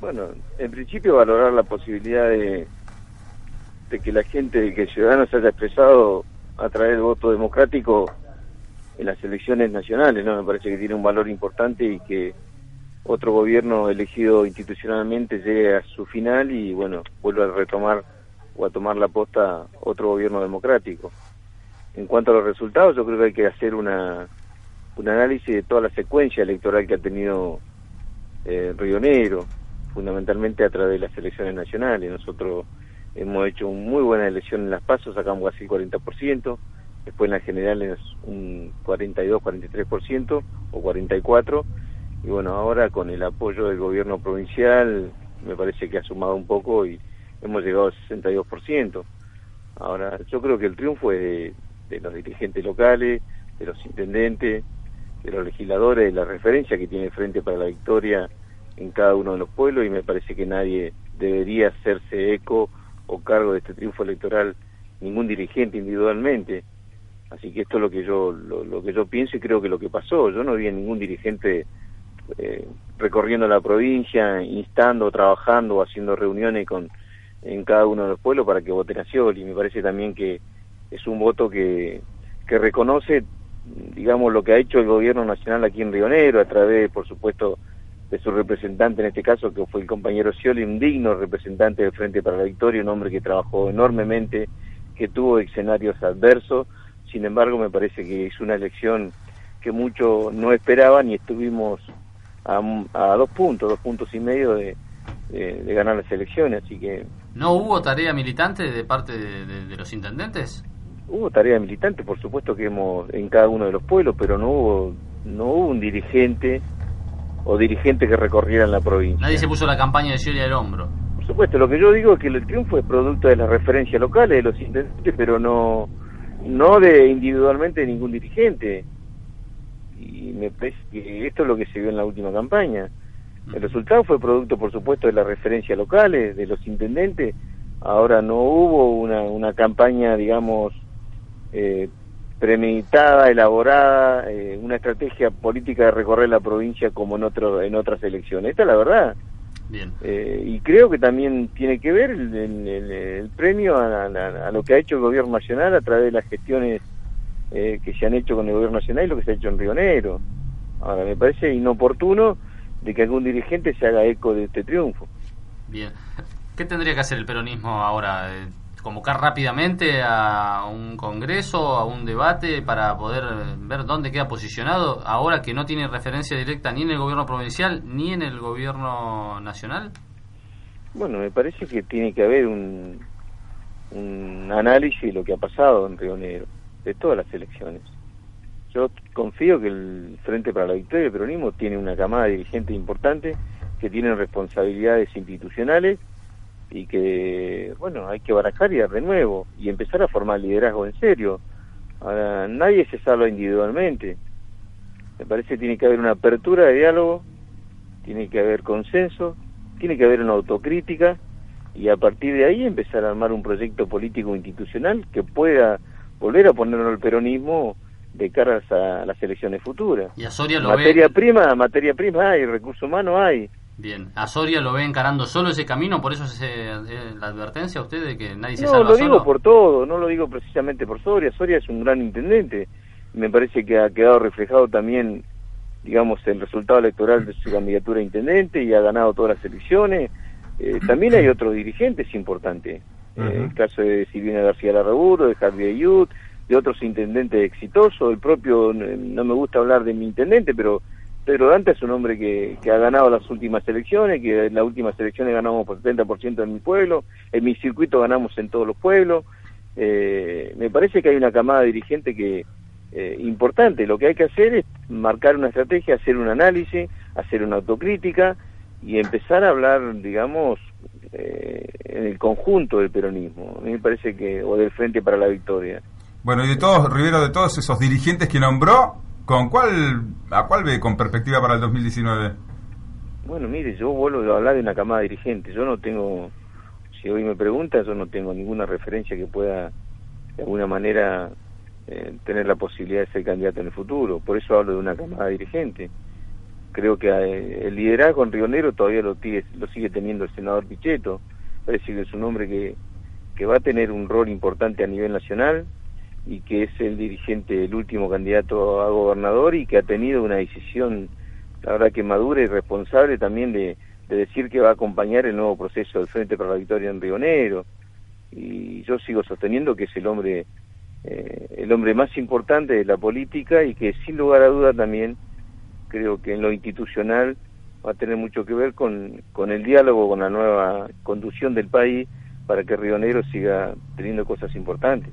Bueno, en principio valorar la posibilidad de, que la gente, que el ciudadano se haya expresado a través del voto democrático en las elecciones nacionales, ¿no? Me parece que tiene un valor importante y que otro gobierno elegido institucionalmente llegue a su final y, bueno, vuelva a retomar o a tomar la posta otro gobierno democrático. En cuanto a los resultados, yo creo que hay que hacer una, un análisis de toda la secuencia electoral que ha tenido eh, Río Negro, fundamentalmente a través de las elecciones nacionales. Nosotros hemos hecho una muy buena elección en las pasos, sacamos casi el 40%, después en las generales un 42, 43% o 44%, y bueno, ahora con el apoyo del gobierno provincial me parece que ha sumado un poco y hemos llegado al 62%. Ahora, yo creo que el triunfo es de, de los dirigentes locales, de los intendentes, de los legisladores, de la referencia que tiene frente para la victoria en cada uno de los pueblos y me parece que nadie debería hacerse eco o cargo de este triunfo electoral, ningún dirigente individualmente. Así que esto es lo que yo lo, que yo pienso y creo que lo que pasó. Yo no vi a ningún dirigente eh, recorriendo la provincia, instando, trabajando o haciendo reuniones con en cada uno de los pueblos para que voten a Scioli. Me parece también que es un voto que, que reconoce, digamos, lo que ha hecho el gobierno nacional aquí en Río Negro, a través, por supuesto, de su representante en este caso, que fue el compañero Scioli, un digno representante del Frente para la Victoria, un hombre que trabajó enormemente, que tuvo escenarios adversos, sin embargo me parece que es una elección que muchos no esperaban y estuvimos a, dos puntos, dos puntos y medio de, de, ganar las elecciones, así que... ¿No hubo tarea militante de parte de, los intendentes? Hubo tarea militante, por supuesto que hemos en cada uno de los pueblos, pero no hubo no hubo un dirigente o dirigentes que recorrieran la provincia. Nadie se puso la campaña de Scioli al hombro. Por supuesto, lo que yo digo es que el triunfo es producto de las referencias locales de los intendentes, pero no, no de individualmente de ningún dirigente. Y me parece que esto es lo que se vio en la última campaña. El resultado fue producto, por supuesto, de las referencias locales, de los intendentes. Ahora no hubo una, una campaña, digamos, eh, premeditada, elaborada, eh, una estrategia política de recorrer la provincia como en otro, en otras elecciones. Esta es la verdad. Bien. Eh, y creo que también tiene que ver el, premio a, lo que ha hecho el gobierno nacional a través de las gestiones eh, que se han hecho con el gobierno nacional y lo que se ha hecho en Río Negro. Ahora, me parece inoportuno de que algún dirigente se haga eco de este triunfo. Bien. ¿Qué tendría que hacer el peronismo ahora? Convocar rápidamente a un congreso, a un debate para poder ver dónde queda posicionado ahora que no tiene referencia directa ni en el gobierno provincial ni en el gobierno nacional? Bueno, me parece que tiene que haber un, un análisis de lo que ha pasado en Río Negro, de todas las elecciones. Yo confío que el Frente para la Victoria del Peronismo tiene una camada de dirigentes importante que tienen responsabilidades institucionales y que, bueno, hay que barajar y dar de nuevo y empezar a formar liderazgo en serio. Ahora, nadie se salva individualmente. Me parece que tiene que haber una apertura de diálogo, tiene que haber consenso, tiene que haber una autocrítica y a partir de ahí empezar a armar un proyecto político institucional que pueda volver a ponerlo al peronismo de cara a las elecciones futuras. ¿Y a Soria lo materia prima, materia prima hay, recursos humanos hay Bien, ¿a Soria lo ve encarando solo ese camino? ¿Por eso es eh, la advertencia a usted de que nadie se no, salva No, lo digo por todo, no lo digo precisamente por Soria. Soria es un gran intendente. Me parece que ha quedado reflejado también, digamos, el resultado electoral de su candidatura a intendente y ha ganado todas las elecciones. Eh, también hay otros dirigentes importantes. Eh, el caso de Silvina García Larraburo, de Javier Ayud, de otros intendentes exitosos. El propio, no me gusta hablar de mi intendente, pero Pedro Dante es un hombre que, ha ganado las últimas elecciones, que en las últimas elecciones ganamos por 70% en mi pueblo, en mi circuito ganamos en todos los pueblos. Eh, me parece que hay una camada dirigente que eh, importante. Lo que hay que hacer es marcar una estrategia, hacer un análisis, hacer una autocrítica y empezar a hablar, digamos, eh, en el conjunto del peronismo, a me parece que, o del Frente para la Victoria. Bueno, y de todos, Rivero, de todos esos dirigentes que nombró, ¿con cuál, a cuál ve con perspectiva para el 2019? Bueno, mire, yo vuelvo a hablar de una camada dirigente, yo no tengo, si hoy me preguntan, yo no tengo ninguna referencia que pueda de alguna manera eh, tener la posibilidad de ser candidato en el futuro, por eso hablo de una camada dirigente. Creo que eh, el liderazgo en Río Negro todavía lo, lo sigue teniendo el senador Pichetto, parece que es un hombre que, que va a tener un rol importante a nivel nacional y que es el dirigente, el último candidato a gobernador y que ha tenido una decisión, la verdad que madura y responsable también de, de decir que va a acompañar el nuevo proceso del Frente para la Victoria en Río Negro. Y yo sigo sosteniendo que es el hombre, eh, el hombre más importante de la política y que sin lugar a duda también creo que en lo institucional va a tener mucho que ver con, con el diálogo, con la nueva conducción del país para que Río Negro siga teniendo cosas importantes.